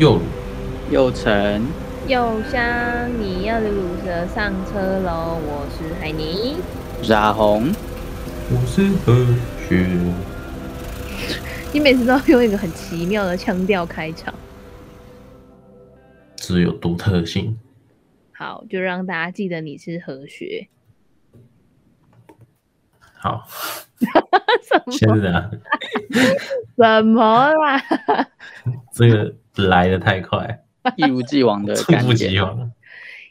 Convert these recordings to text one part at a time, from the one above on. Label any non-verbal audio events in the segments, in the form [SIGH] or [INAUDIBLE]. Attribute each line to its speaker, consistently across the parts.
Speaker 1: 又鲁
Speaker 2: 又成
Speaker 3: 又香，你要的鲁蛇上车喽！我是海尼，
Speaker 2: 我是阿红，
Speaker 1: 我是何雪。
Speaker 3: 你每次都要用一个很奇妙的腔调开场，
Speaker 1: 只有独特性。
Speaker 3: 好，就让大家记得你是何雪。
Speaker 1: 好？[LAUGHS]
Speaker 3: 什么啦？[LAUGHS] [LAUGHS]
Speaker 1: 这个来的太快，
Speaker 2: 一如既往的 [LAUGHS] 猝不及防，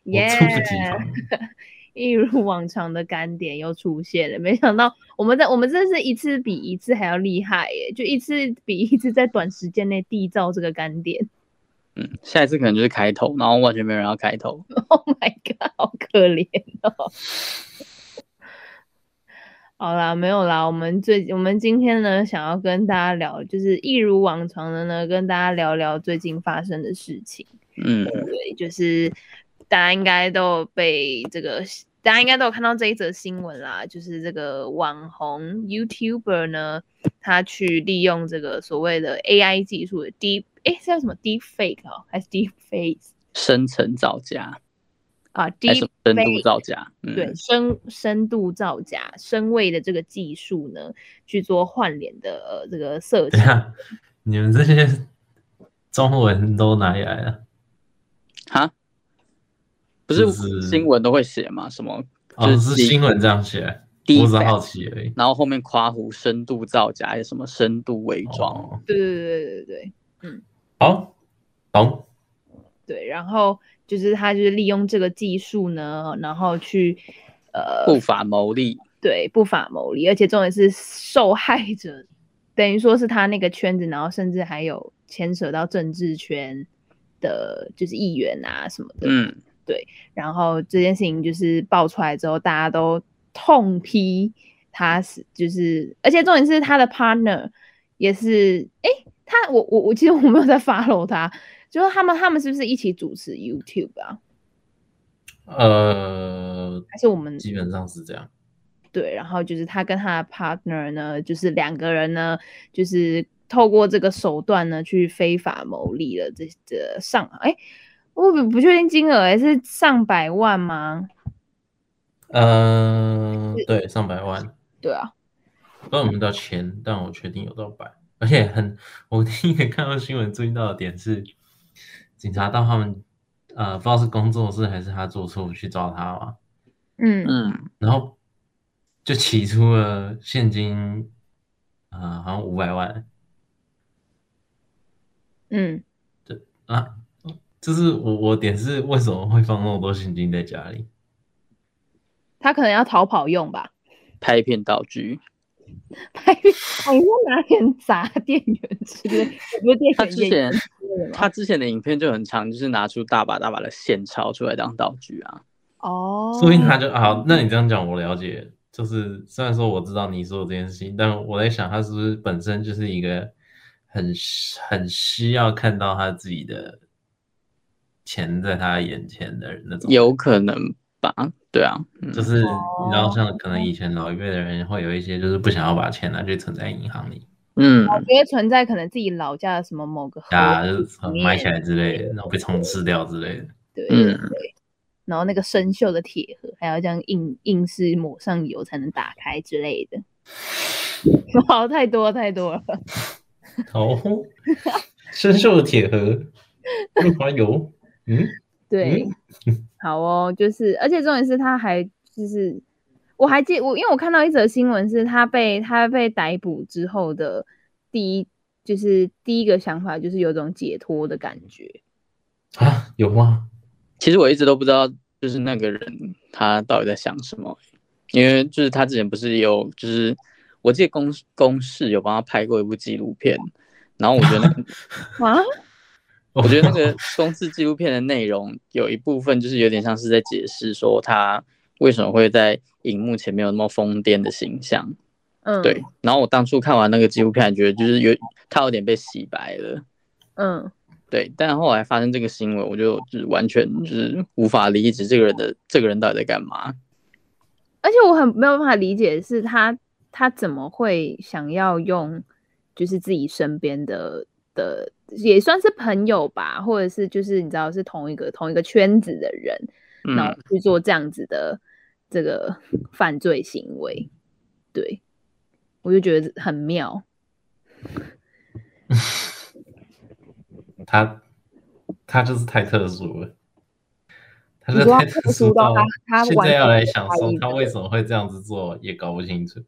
Speaker 3: 耶！猝不及防，一如往常的干点又出现了。没想到我们在我们这是一次比一次还要厉害耶，就一次比一次在短时间内缔造这个干点。
Speaker 2: 嗯，下一次可能就是开头，然后完全没有人要开头。[LAUGHS]
Speaker 3: Oh my god，好可怜哦。好啦，没有啦。我们最我们今天呢，想要跟大家聊，就是一如往常的呢，跟大家聊聊最近发生的事情。
Speaker 2: 嗯，
Speaker 3: 对，就是大家应该都有被这个，大家应该都有看到这一则新闻啦。就是这个网红 YouTuber 呢，他去利用这个所谓的 AI 技术的 Deep，哎，是叫什么 Deep Fake 哦，还是 Deep Face？
Speaker 2: 生成造假。
Speaker 3: 啊，第一
Speaker 2: 深度造假，
Speaker 3: 嗯、对，深深度造假，深位的这个技术呢，去做换脸的、呃、这个设计。[LAUGHS]
Speaker 1: 你们这些 [LAUGHS] 中文都哪里来的？
Speaker 2: 哈？不是新闻都会写吗？什么？
Speaker 1: 就是、哦、是新闻这样写，我只是好奇而已。
Speaker 2: 然后后面夸胡深度造假，还有什么深度伪装？
Speaker 3: 哦、对对对对对对，嗯，
Speaker 1: 好，懂。
Speaker 3: 对，然后。就是他就是利用这个技术呢，然后去呃
Speaker 2: 不法牟利，
Speaker 3: 对，不法牟利，而且重点是受害者，等于说是他那个圈子，然后甚至还有牵扯到政治圈的，就是议员啊什么的，
Speaker 2: 嗯，
Speaker 3: 对。然后这件事情就是爆出来之后，大家都痛批他是，就是而且重点是他的 partner 也是，哎，他我我我其实我没有在 follow 他。就是他们，他们是不是一起主持 YouTube 啊？
Speaker 1: 呃，
Speaker 3: 还是我们
Speaker 1: 基本上是这样。
Speaker 3: 对，然后就是他跟他的 partner 呢，就是两个人呢，就是透过这个手段呢，去非法牟利了这这上哎，我不不确定金额，哎，是上百万吗？
Speaker 1: 嗯、呃，对，上百万。
Speaker 3: 对啊，
Speaker 1: 不知道有没有到千，但我确定有到百，而且很，我第一个看到新闻注意到的点是。警察到他们，呃，不知道是工作室还是他做错去抓他嘛，
Speaker 3: 嗯。嗯，
Speaker 1: 然后就起出了现金，呃，好像五百万，
Speaker 3: 嗯，
Speaker 1: 对啊，就是我我点是为什么会放那么多现金在家里？他
Speaker 3: 可能要逃跑用吧，
Speaker 2: 拍片道具。[LAUGHS]
Speaker 3: 拍片，你说拿点砸店员之类，不是店员。
Speaker 2: 他之前他之前的影片就很长，就是拿出大把大把的现钞出来当道具啊。
Speaker 3: 哦，
Speaker 1: 所以他就好，那你这样讲我了解，就是虽然说我知道你说的这件事情，但我在想他是不是本身就是一个很很需要看到他自己的钱在他眼前的人那种，
Speaker 2: 有可能吧。对啊，
Speaker 1: 就是你知道，像可能以前老一辈的人会有一些，就是不想要把钱拿去存在银行里，
Speaker 2: 嗯，
Speaker 3: 我觉得存在可能自己老家的什么某个
Speaker 1: 啊，就是埋起来之类的，然后被虫吃掉之类的，
Speaker 3: 对嗯。对，然后那个生锈的铁盒还要这样硬硬是抹上油才能打开之类的，[LAUGHS] 好，太多太多了，
Speaker 1: 好，[LAUGHS] 生锈的铁盒，润滑油，嗯。[LAUGHS]
Speaker 3: 对，[LAUGHS] 好哦，就是，而且重点是，他还就是，我还记我，因为我看到一则新闻，是他被他被逮捕之后的第一，就是第一个想法就是有种解脱的感觉
Speaker 1: 啊，有吗？
Speaker 2: 其实我一直都不知道，就是那个人他到底在想什么，因为就是他之前不是有，就是我记得公公视有帮他拍过一部纪录片，然后我觉得那个
Speaker 3: 啊。[LAUGHS]
Speaker 2: 我觉得那个公司纪录片的内容有一部分就是有点像是在解释说他为什么会在荧幕前面有那么疯癫的形象，
Speaker 3: 嗯，
Speaker 2: 对。然后我当初看完那个纪录片，觉得就是有他有点被洗白了，
Speaker 3: 嗯，
Speaker 2: 对。但后来发生这个新闻，我就就是完全就是无法理解这个人的这个人到底在干嘛。
Speaker 3: 而且我很没有办法理解的是他他怎么会想要用就是自己身边的。的，也算是朋友吧，或者是就是你知道是同一个同一个圈子的人，嗯、然后去做这样子的这个犯罪行为，对，我就觉得很妙。[LAUGHS]
Speaker 1: 他他就是太特殊了，他是太特殊到他他现在要来想说他为什么会这样子做，也搞不清楚。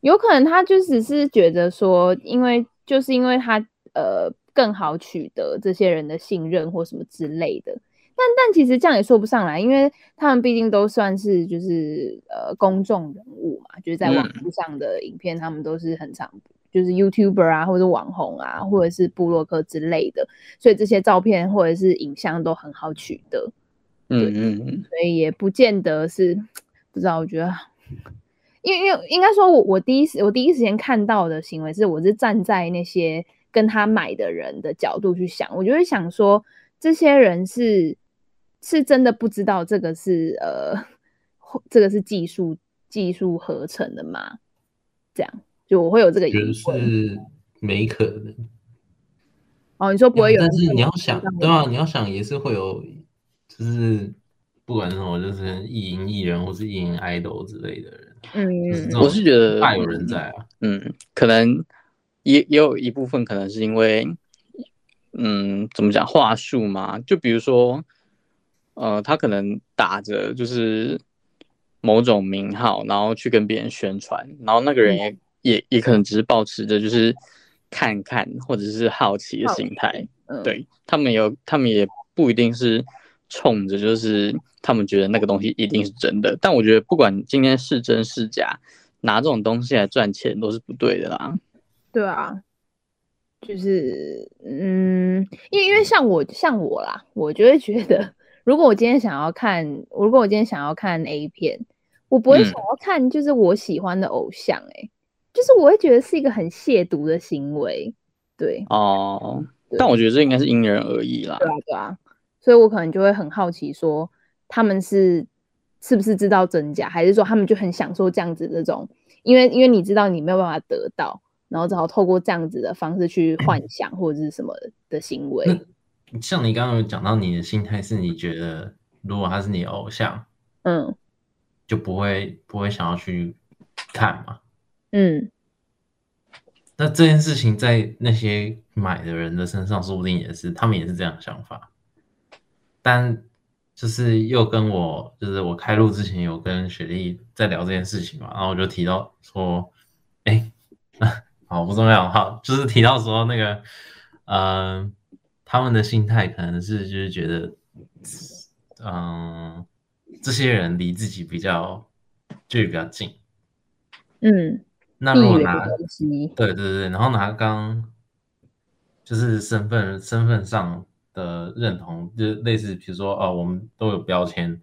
Speaker 3: 有可能他就只是觉得说，因为就是因为他呃更好取得这些人的信任或什么之类的，但但其实这样也说不上来，因为他们毕竟都算是就是呃公众人物嘛，就是在网络上的影片，他们都是很常。就是 YouTuber 啊，或者网红啊，或者是部落客之类的，所以这些照片或者是影像都很好取得。嗯嗯嗯，所以也不见得是 [TSK] 不知道。我觉得，因为因为应该说我，我我第一时我第一时间看到的行为是，我是站在那些跟他买的人的角度去想，我就会想说，这些人是是真的不知道这个是呃，这个是技术技术合成的吗？这样。就我会有这个疑问，
Speaker 1: 是没可能。
Speaker 3: 哦，你说不会有，
Speaker 1: 但是你要想，对啊，你要想也是会有，就是不管是什么，就是意淫艺人或是意淫 idol 之类的人，
Speaker 2: 嗯，我是觉得
Speaker 1: 大有人在啊，
Speaker 2: 嗯，可能也也有一部分可能是因为，嗯，怎么讲话术嘛？就比如说，呃，他可能打着就是某种名号，然后去跟别人宣传，然后那个人也。嗯也也可能只是保持着就是看看或者是好奇的心态，嗯、对他们有，他们也不一定是冲着就是他们觉得那个东西一定是真的，但我觉得不管今天是真是假，拿这种东西来赚钱都是不对的啦。
Speaker 3: 对啊，就是嗯，因为因为像我像我啦，我就会觉得，如果我今天想要看，如果我今天想要看 A 片，我不会想要看就是我喜欢的偶像、欸，哎、嗯。就是我会觉得是一个很亵渎的行为，对
Speaker 2: 哦，但我觉得这应该是因人而异啦。
Speaker 3: 对啊，对啊，所以我可能就会很好奇，说他们是是不是知道真假，还是说他们就很享受这样子这种，因为因为你知道你没有办法得到，然后只好透过这样子的方式去幻想或者是什么的行为。
Speaker 1: 像你刚刚有讲到你的心态是，你觉得如果他是你偶像，嗯，就不会不会想要去看嘛？嗯，那这件事情在那些买的人的身上，说不定也是，他们也是这样的想法。但就是又跟我，就是我开录之前有跟雪莉在聊这件事情嘛，然后我就提到说，哎，好不重要，好，就是提到说那个，嗯、呃，他们的心态可能是就是觉得，嗯、呃，这些人离自己比较距离比较近，嗯。那如果拿对对对，然后拿刚就是身份身份上的认同，就类似比如说哦，我们都有标签，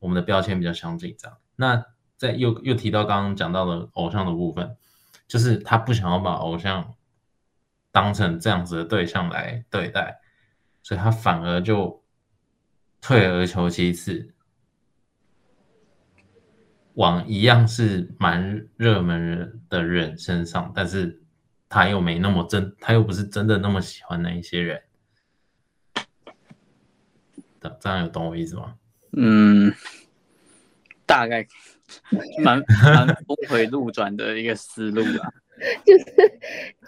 Speaker 1: 我们的标签比较相近这样。那在又又提到刚刚讲到的偶像的部分，就是他不想要把偶像当成这样子的对象来对待，所以他反而就退而求其次。往一样是蛮热门的人身上，但是他又没那么真，他又不是真的那么喜欢那一些人。这样有懂我意思吗？
Speaker 2: 嗯，大概蛮蛮峰回路转的一个思路啊。[LAUGHS]
Speaker 3: 就是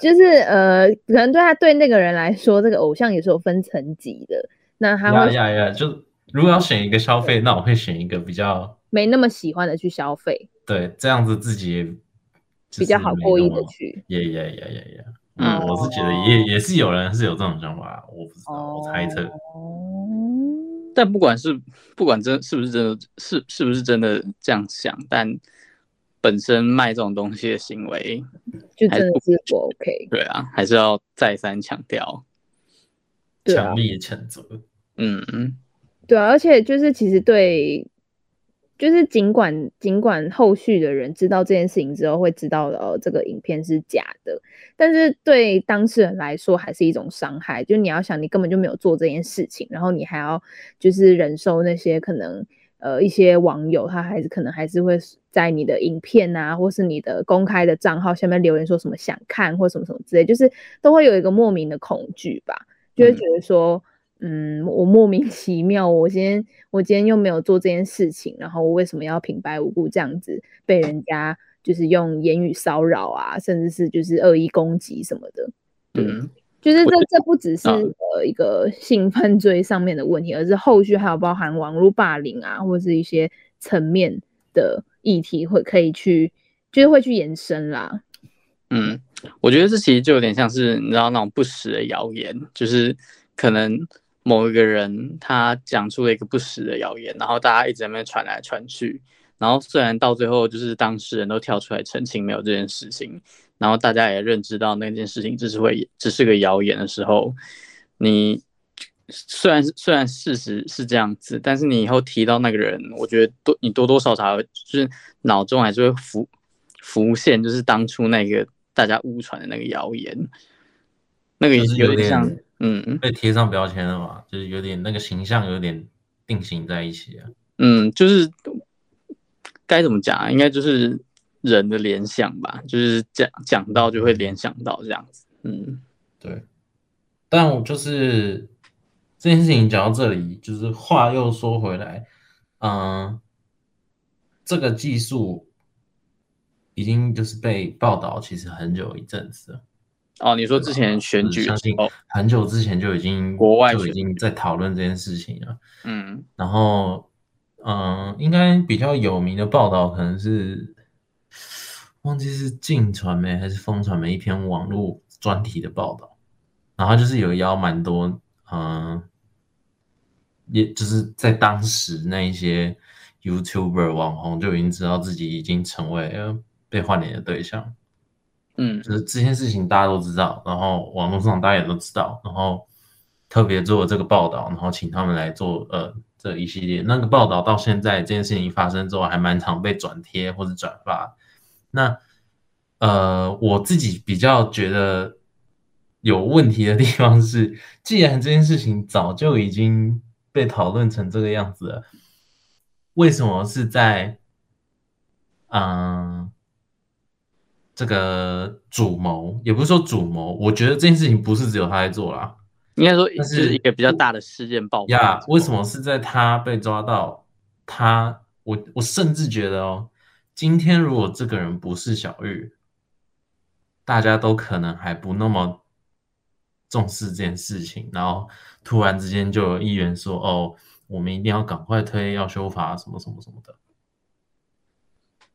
Speaker 3: 就是呃，可能对他对那个人来说，这个偶像也是有分层级的。那他会
Speaker 1: 呀呀呀，就如果要选一个消费，那我会选一个比较。
Speaker 3: 没那么喜欢的去消费，
Speaker 1: 对，这样子自己也
Speaker 3: 比较好过意的去，
Speaker 1: 也也也也也，嗯，我是觉得也也是有人是有这种想法，我不知道，哦、我猜测。
Speaker 2: 但不管是不管真是不是真的，是是不是真的这样想，但本身卖这种东西的行为，
Speaker 3: 就真的是不 OK。
Speaker 2: 对啊，还是要再三强调，
Speaker 1: 强烈谴责。
Speaker 2: 嗯嗯，
Speaker 3: 对啊，而且就是其实对。就是尽管尽管后续的人知道这件事情之后会知道哦，这个影片是假的，但是对当事人来说还是一种伤害。就你要想，你根本就没有做这件事情，然后你还要就是忍受那些可能
Speaker 4: 呃一些网友，他还是可能还是会在你的影片啊，或是你的公开的账号下面留言说什么想看或什么什么之类，就是都会有一个莫名的恐惧吧，就会觉得说。嗯嗯，我莫名其妙，我今天我今天又没有做这件事情，然后我为什么要平白无故这样子被人家就是用言语骚扰啊，甚至是就是恶意攻击什么的？嗯，就是这这不只是呃一个性犯罪上面的问题，而是后续还有包含网络霸凌啊，或是一些层面的议题会可以去就是会去延伸啦。
Speaker 2: 嗯，我觉得这其实就有点像是你知道那种不实的谣言，就是可能。某一个人他讲出了一个不实的谣言，然后大家一直在那边传来传去，然后虽然到最后就是当事人都跳出来澄清没有这件事情，然后大家也认知到那件事情只是会只是个谣言的时候，你虽然虽然事实是这样子，但是你以后提到那个人，我觉得多你多多少少就是脑中还是会浮浮现，就是当初那个大家误传的那个谣言，那个也有点像。嗯，
Speaker 1: 被贴上标签了嘛，就是有点那个形象有点定型在一起啊。
Speaker 2: 嗯，就是该怎么讲啊？应该就是人的联想吧，就是讲讲到就会联想到这样子。嗯，
Speaker 1: 对。但我就是这件事情讲到这里，就是话又说回来，嗯，这个技术已经就是被报道，其实很久一阵子了。
Speaker 2: 哦，你说之前选举，
Speaker 1: 相信很久之前就已经
Speaker 2: 国外
Speaker 1: 就已经在讨论这件事情了。
Speaker 2: 嗯，
Speaker 1: 然后嗯，应该比较有名的报道可能是忘记是镜传媒还是风传媒一篇网络专题的报道，然后就是有邀蛮多嗯，也就是在当时那一些 YouTuber 网红就已经知道自己已经成为了被换脸的对象。
Speaker 2: 嗯，
Speaker 1: 就是这件事情大家都知道，然后网络上大家也都知道，然后特别做了这个报道，然后请他们来做呃这一系列那个报道，到现在这件事情发生之后，还蛮常被转贴或者转发。那呃，我自己比较觉得有问题的地方是，既然这件事情早就已经被讨论成这个样子了，为什么是在嗯？这个主谋也不是说主谋，我觉得这件事情不是只有他在做啦，
Speaker 2: 应该说是一个比较大的事件爆发。
Speaker 1: 呀，为什么是在他被抓到？他，我我甚至觉得哦，今天如果这个人不是小玉，大家都可能还不那么重视这件事情，然后突然之间就有议员说：“哦，我们一定要赶快推，要修法什么什么什么的。”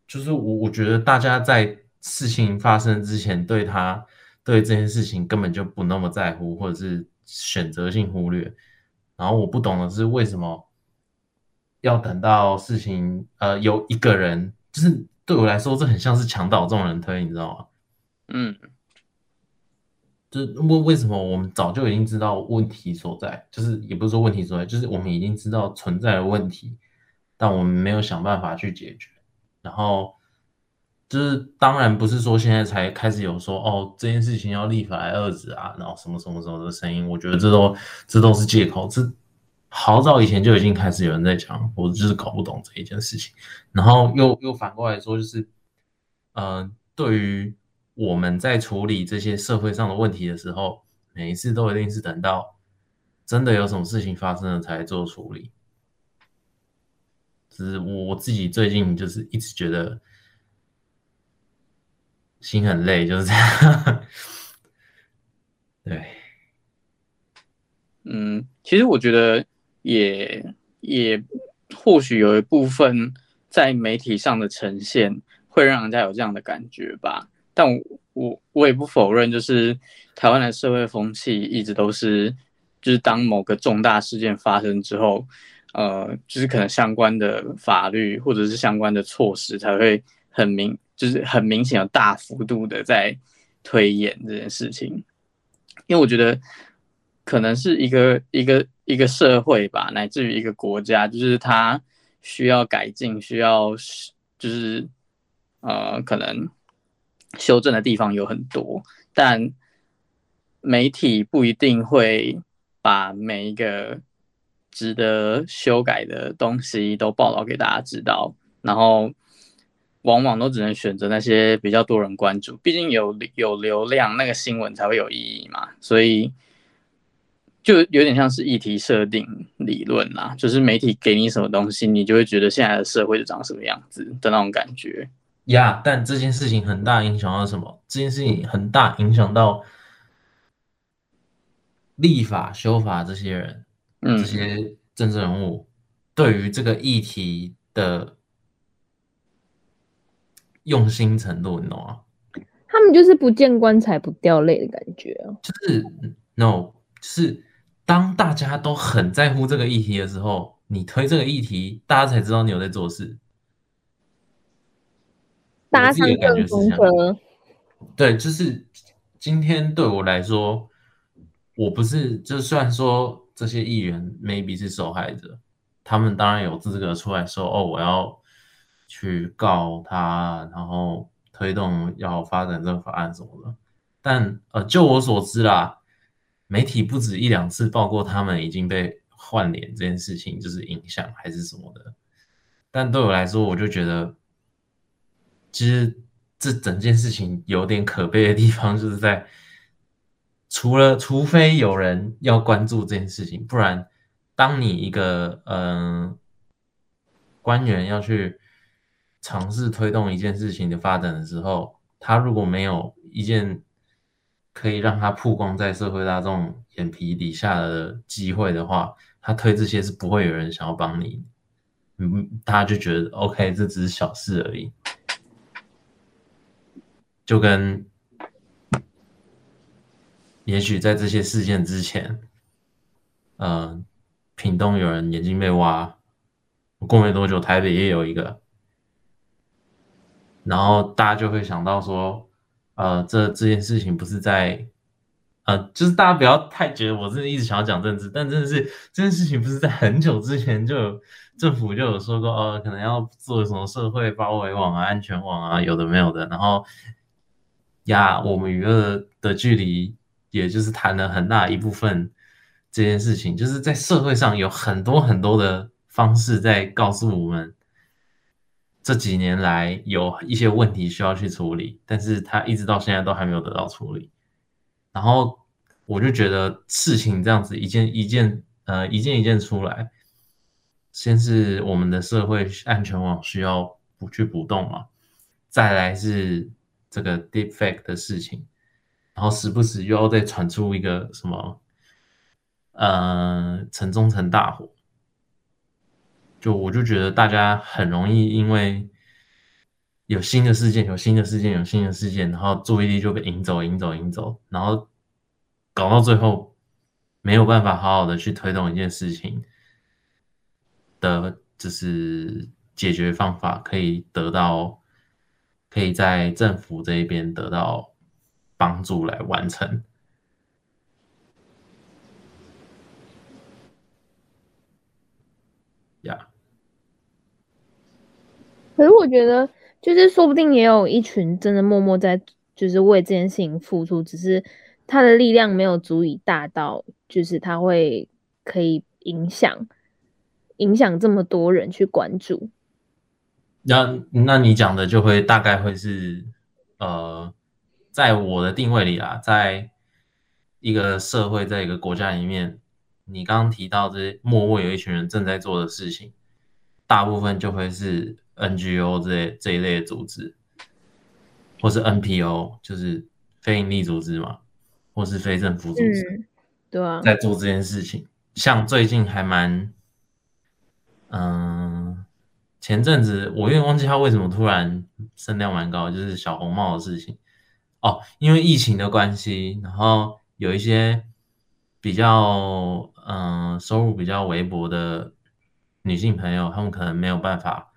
Speaker 1: 就是我我觉得大家在。事情发生之前，对他对这件事情根本就不那么在乎，或者是选择性忽略。然后我不懂的是，为什么要等到事情呃有一个人，就是对我来说，这很像是墙倒众人推，你知道吗？
Speaker 2: 嗯，
Speaker 1: 就是为为什么我们早就已经知道问题所在，就是也不是说问题所在，就是我们已经知道存在的问题，但我们没有想办法去解决，然后。就是当然不是说现在才开始有说哦，这件事情要立法来遏制啊，然后什么什么什么的声音，我觉得这都这都是借口，这好早以前就已经开始有人在讲，我就是搞不懂这一件事情，然后又又反过来说，就是嗯、对于我们在处理这些社会上的问题的时候，每一次都一定是等到真的有什么事情发生了才做处理，只是我自己最近就是一直觉得。心很累，就是这样。[LAUGHS] 对，
Speaker 2: 嗯，其实我觉得也也或许有一部分在媒体上的呈现会让人家有这样的感觉吧。但我我我也不否认，就是台湾的社会风气一直都是，就是当某个重大事件发生之后，呃，就是可能相关的法律或者是相关的措施才会很明。就是很明显有大幅度的在推演这件事情，因为我觉得可能是一个一个一个社会吧，乃至于一个国家，就是它需要改进，需要就是呃可能修正的地方有很多，但媒体不一定会把每一个值得修改的东西都报道给大家知道，然后往往都只能选择那些比较多人关注，毕竟有有流量，那个新闻才会有意义嘛。所以就有点像是议题设定理论啦，就是媒体给你什么东西，你就会觉得现在的社会就长什么样子的那种感觉。
Speaker 1: 呀，yeah, 但这件事情很大影响到什么？这件事情很大影响到立法修法这些人。嗯，这些政治人物对于这个议题的用心程度，你懂吗？
Speaker 4: 他们就是不见棺材不掉泪的感觉啊。
Speaker 1: 就是 no，就是当大家都很在乎这个议题的时候，你推这个议题，大家才知道你有在做事。
Speaker 4: 搭上顺风车。
Speaker 1: 对，就是今天对我来说，我不是，就算说。这些议员 maybe 是受害者，他们当然有资格出来说：“哦，我要去告他，然后推动要发展这个法案什么的。”但呃，就我所知啦，媒体不止一两次报过他们已经被换脸这件事情，就是影响还是什么的。但对我来说，我就觉得，其实这整件事情有点可悲的地方，就是在。除了，除非有人要关注这件事情，不然，当你一个嗯、呃、官员要去尝试推动一件事情的发展的时候，他如果没有一件可以让他曝光在社会大众眼皮底下的机会的话，他推这些是不会有人想要帮你。嗯，大家就觉得 OK，这只是小事而已，就跟。也许在这些事件之前，呃，屏东有人眼睛被挖，过没多久台北也有一个，然后大家就会想到说，呃，这这件事情不是在，呃，就是大家不要太觉得我是一直想要讲政治，但真的是这件事情不是在很久之前就有政府就有说过，呃，可能要做什么社会包围网啊、安全网啊，有的没有的，然后呀，我们娱乐的距离。也就是谈了很大一部分这件事情，就是在社会上有很多很多的方式在告诉我们，这几年来有一些问题需要去处理，但是他一直到现在都还没有得到处理。然后我就觉得事情这样子一件一件呃一件一件出来，先是我们的社会安全网需要补去补洞嘛，再来是这个 deepfake 的事情。然后时不时又要再传出一个什么，呃，城中城大火，就我就觉得大家很容易因为有新的事件、有新的事件、有新的事件，然后注意力就被引走、引走、引走，然后搞到最后没有办法好好的去推动一件事情的，就是解决方法可以得到，可以在政府这一边得到。帮助来完成，呀。
Speaker 4: 可是我觉得，就是说不定也有一群真的默默在，就是为这件事情付出，只是他的力量没有足以大到，就是他会可以影响影响这么多人去关注。
Speaker 1: 那那你讲的就会大概会是呃。在我的定位里啊，在一个社会，在一个国家里面，你刚刚提到这些默默有一群人正在做的事情，大部分就会是 NGO 这类这一类的组织，或是 NPO，就是非营利组织嘛，或是非政府组织，
Speaker 4: 嗯、对啊，
Speaker 1: 在做这件事情。像最近还蛮，嗯，前阵子我有点忘记他为什么突然声量蛮高，就是小红帽的事情。哦，因为疫情的关系，然后有一些比较嗯、呃、收入比较微薄的女性朋友，她们可能没有办法，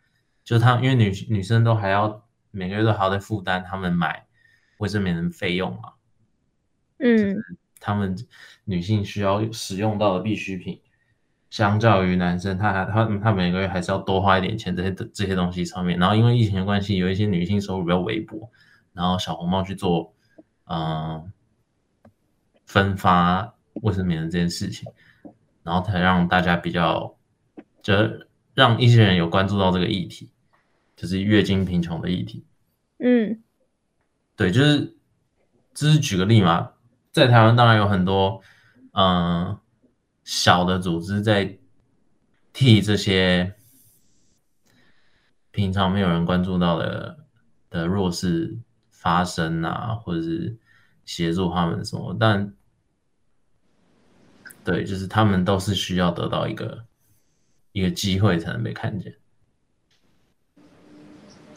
Speaker 1: 就他因为女女生都还要每个月都还要在负担他们买卫生棉的费用嘛，
Speaker 4: 嗯，
Speaker 1: 他们女性需要使用到的必需品，相较于男生，他还他他每个月还是要多花一点钱这些这些东西上面，然后因为疫情的关系，有一些女性收入比较微薄。然后小红帽去做，嗯、呃，分发卫生棉的这件事情，然后才让大家比较，就让一些人有关注到这个议题，就是月经贫穷的议题。
Speaker 3: 嗯，
Speaker 1: 对，就是，只是举个例嘛，在台湾当然有很多嗯小的组织在替这些平常没有人关注到的的弱势发声啊，或者是协助他们什么，但。对，就是他们都是需要得到一个一个机会才能被看见，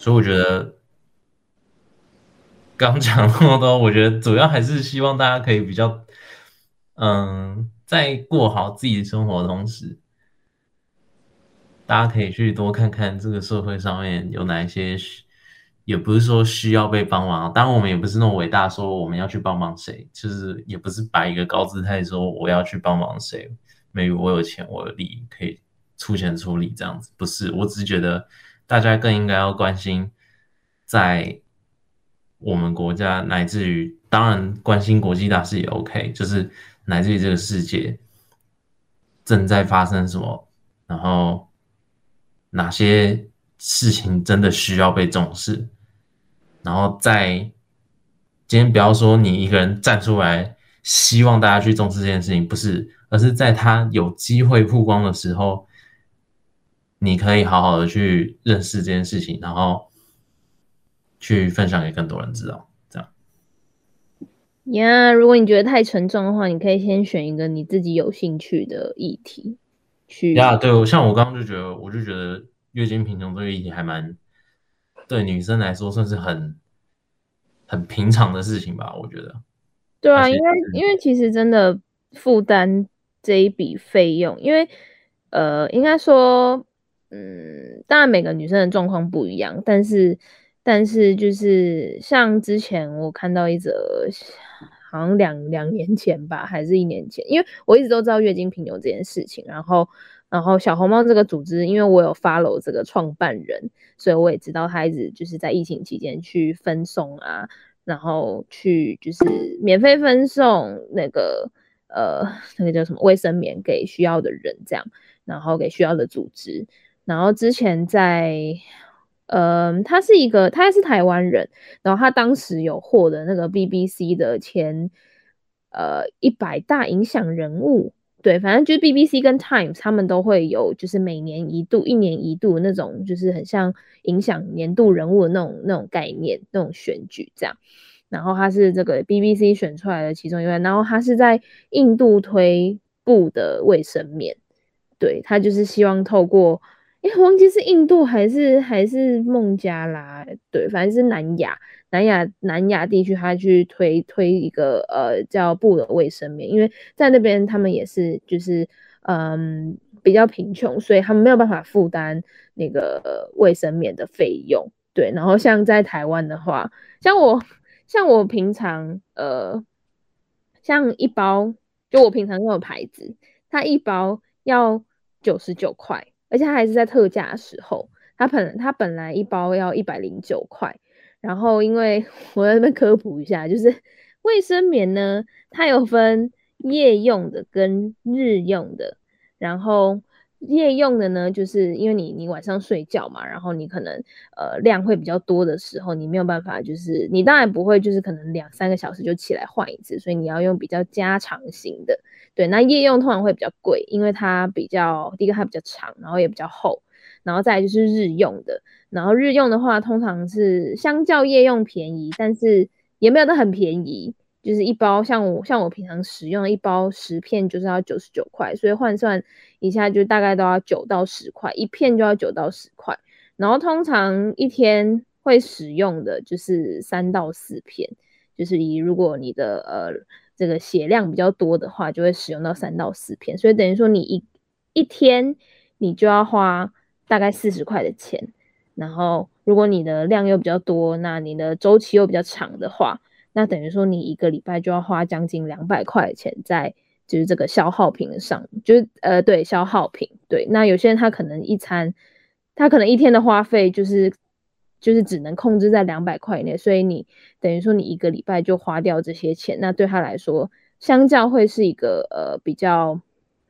Speaker 1: 所以我觉得刚讲那么多，我觉得主要还是希望大家可以比较，嗯，在过好自己的生活的同时，大家可以去多看看这个社会上面有哪一些。也不是说需要被帮忙，当然我们也不是那么伟大，说我们要去帮忙谁，就是也不是摆一个高姿态说我要去帮忙谁。比如我有钱，我有力，可以出钱出力这样子，不是。我只是觉得大家更应该要关心，在我们国家乃至于，当然关心国际大事也 OK，就是乃至于这个世界正在发生什么，然后哪些事情真的需要被重视。然后在今天，不要说你一个人站出来，希望大家去重视这件事情，不是，而是在他有机会曝光的时候，你可以好好的去认识这件事情，然后去分享给更多人知道。这样。
Speaker 3: 呀，yeah, 如果你觉得太沉重的话，你可以先选一个你自己有兴趣的议题去。
Speaker 1: 呀，yeah, 对，像我刚刚就觉得，我就觉得月经贫穷这个议题还蛮。对女生来说，算是很很平常的事情吧，我觉得。
Speaker 3: 对啊，因为因为其实真的负担这一笔费用，因为呃，应该说，嗯，当然每个女生的状况不一样，但是但是就是像之前我看到一则，好像两两年前吧，还是一年前，因为我一直都知道月经贫穷这件事情，然后。然后小红帽这个组织，因为我有 follow 这个创办人，所以我也知道他一直就是在疫情期间去分送啊，然后去就是免费分送那个呃那个叫什么卫生棉给需要的人这样，然后给需要的组织。然后之前在呃他是一个他是台湾人，然后他当时有获得那个 BBC 的前呃一百大影响人物。对，反正就是 BBC 跟 Times 他们都会有，就是每年一度、一年一度那种，就是很像影响年度人物的那种、那种概念、那种选举这样。然后他是这个 BBC 选出来的其中一位，然后他是在印度推布的卫生棉，对，他就是希望透过，忘记是印度还是还是孟加拉，对，反正是南亚。南亚南亚地区，他去推推一个呃叫布的卫生棉，因为在那边他们也是就是嗯比较贫穷，所以他们没有办法负担那个卫生棉的费用。对，然后像在台湾的话，像我像我平常呃像一包，就我平常用的牌子，它一包要九十九块，而且它还是在特价时候，它本它本来一包要一百零九块。然后，因为 [LAUGHS] 我在那科普一下，就是卫生棉呢，它有分夜用的跟日用的。然后夜用的呢，就是因为你你晚上睡觉嘛，然后你可能呃量会比较多的时候，你没有办法，就是你当然不会，就是可能两三个小时就起来换一次，所以你要用比较加长型的。对，那夜用通常会比较贵，因为它比较第一个它比较长，然后也比较厚。然后再来就是日用的，然后日用的话，通常是相较夜用便宜，但是也没有得很便宜，就是一包像我像我平常使用一包十片就是要九十九块，所以换算一下就大概都要九到十块，一片就要九到十块。然后通常一天会使用的就是三到四片，就是以如果你的呃这个血量比较多的话，就会使用到三到四片，所以等于说你一一天你就要花。大概四十块的钱，然后如果你的量又比较多，那你的周期又比较长的话，那等于说你一个礼拜就要花将近两百块钱在就是这个消耗品上，就是呃对消耗品对。那有些人他可能一餐，他可能一天的花费就是就是只能控制在两百块以内，所以你等于说你一个礼拜就花掉这些钱，那对他来说相较会是一个呃比较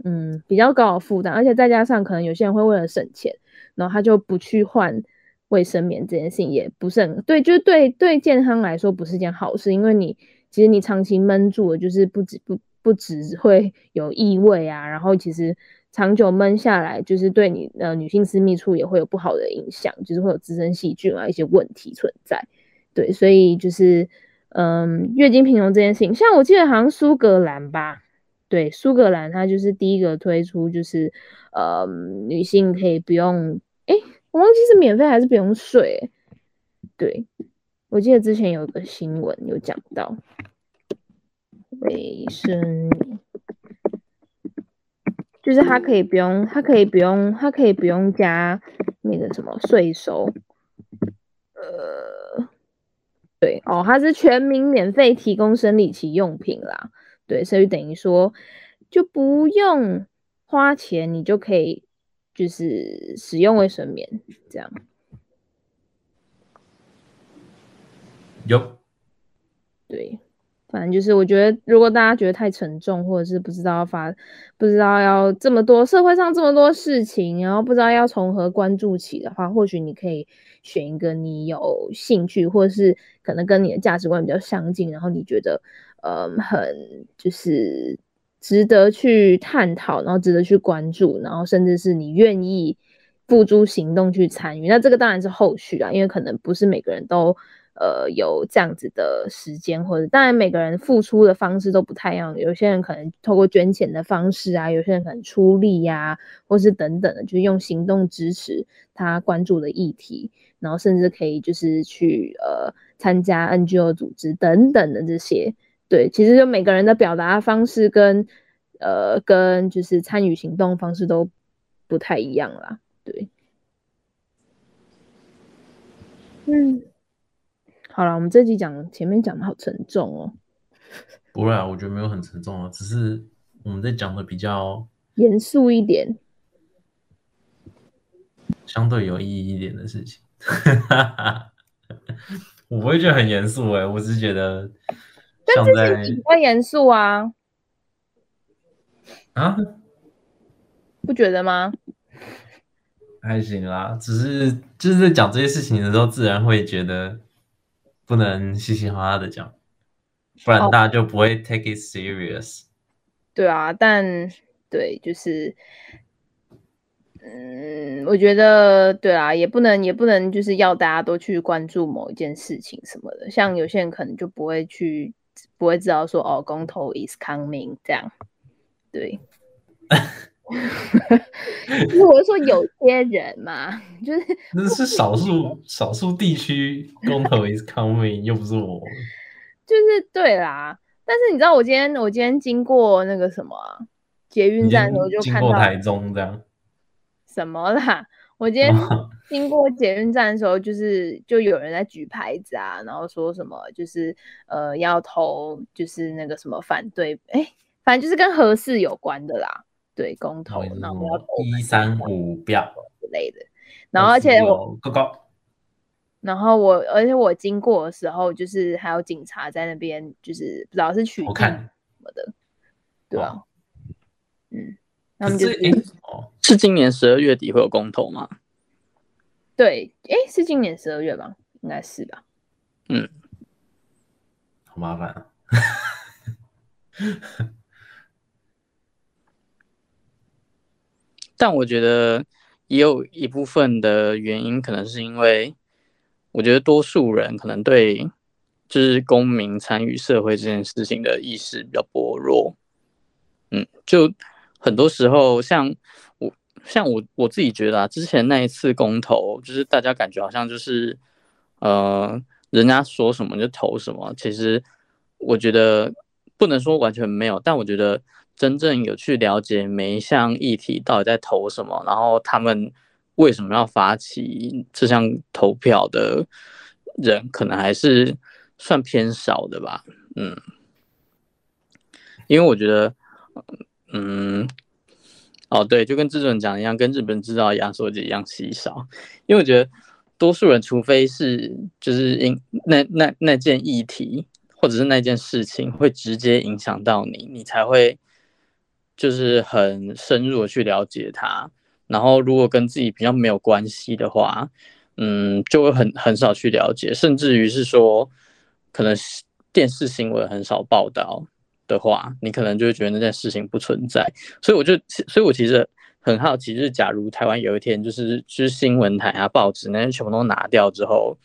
Speaker 3: 嗯比较高的负担，而且再加上可能有些人会为了省钱，然后他就不去换卫生棉，这件事情也不是很对，就是对对健康来说不是件好事，因为你其实你长期闷住了，就是不止不不只会有异味啊，然后其实长久闷下来，就是对你呃女性私密处也会有不好的影响，就是会有滋生细菌啊一些问题存在，对，所以就是。嗯，月经贫穷这件事情，像我记得好像苏格兰吧，对，苏格兰它就是第一个推出，就是呃，女性可以不用，我忘记是免费还是不用税，对，我记得之前有一个新闻有讲到卫生，就是它可以不用，它可以不用，它可以不用加那个什么税收，呃。对哦，它是全民免费提供生理期用品啦，对，所以等于说就不用花钱，你就可以就是使用卫生棉这样。
Speaker 1: 有，
Speaker 3: 对，反正就是我觉得，如果大家觉得太沉重，或者是不知道要发，不知道要这么多社会上这么多事情，然后不知道要从何关注起的话，或许你可以。选一个你有兴趣，或者是可能跟你的价值观比较相近，然后你觉得，嗯，很就是值得去探讨，然后值得去关注，然后甚至是你愿意付诸行动去参与。那这个当然是后续啊，因为可能不是每个人都。呃，有这样子的时间，或者当然每个人付出的方式都不太一样。有些人可能透过捐钱的方式啊，有些人可能出力呀、或是等等的，就是用行动支持他关注的议题，然后甚至可以就是去呃参加 NGO 组织等等的这些。对，其实就每个人的表达方式跟呃跟就是参与行动方式都不太一样啦。对，嗯。好了，我们这集讲前面讲的好沉重哦。[LAUGHS]
Speaker 1: 不会啊，我觉得没有很沉重啊，只是我们在讲的比较
Speaker 3: 严肃一点，
Speaker 1: 相对有意义一点的事情。[LAUGHS] 我不会觉得很严肃哎，我只是觉得像在，但是
Speaker 3: 会严肃啊？
Speaker 1: 啊？
Speaker 3: 不觉得吗？
Speaker 1: 还行啦，只是就是在讲这些事情的时候，自然会觉得。不能嘻嘻哈哈的讲，不然大家就不会 take it serious。Oh.
Speaker 3: 对啊，但对，就是，嗯，我觉得对啊，也不能也不能就是要大家都去关注某一件事情什么的。像有些人可能就不会去，不会知道说哦，公投 is coming 这样。对。[LAUGHS] 就是我说有些人嘛，就是
Speaker 1: 那是少数少数地区公投 is coming，又不是我。
Speaker 3: 就是对啦，但是你知道我今天我今天经过那个什么捷运站的时候就看到
Speaker 1: 台中这样。
Speaker 3: 什么啦？我今天经过捷运站的时候，就是就有人在举牌子啊，然后说什么就是呃要投就是那个什么反对，哎、欸，反正就是跟核四有关的啦。对公投，然后要投
Speaker 1: 一三五票
Speaker 3: 之类的，然后而且我然后我而且我经过的时候，就是还有警察在那边，就是不知道是取看什么的，对啊，嗯，他们就是
Speaker 2: 哦，是今年十二月底会有公投吗？
Speaker 3: 对，哎，是今年十二月吧？应该是吧？
Speaker 2: 嗯，
Speaker 1: 好麻烦啊。
Speaker 2: 但我觉得也有一部分的原因，可能是因为我觉得多数人可能对就是公民参与社会这件事情的意识比较薄弱。嗯，就很多时候像我像我我自己觉得啊，之前那一次公投，就是大家感觉好像就是呃，人家说什么就投什么。其实我觉得不能说完全没有，但我觉得。真正有去了解每一项议题到底在投什么，然后他们为什么要发起这项投票的人，可能还是算偏少的吧。嗯，因为我觉得，嗯，哦对，就跟制作人讲一样，跟日本制造压缩机一样稀少。因为我觉得多数人，除非是就是因那那那件议题或者是那件事情会直接影响到你，你才会。就是很深入的去了解它。然后如果跟自己比较没有关系的话，嗯，就会很很少去了解，甚至于是说，可能电视新闻很少报道的话，你可能就会觉得那件事情不存在。所以我就，所以我其实很好奇，就是假如台湾有一天就是就是新闻台啊、报纸那些全部都拿掉之后，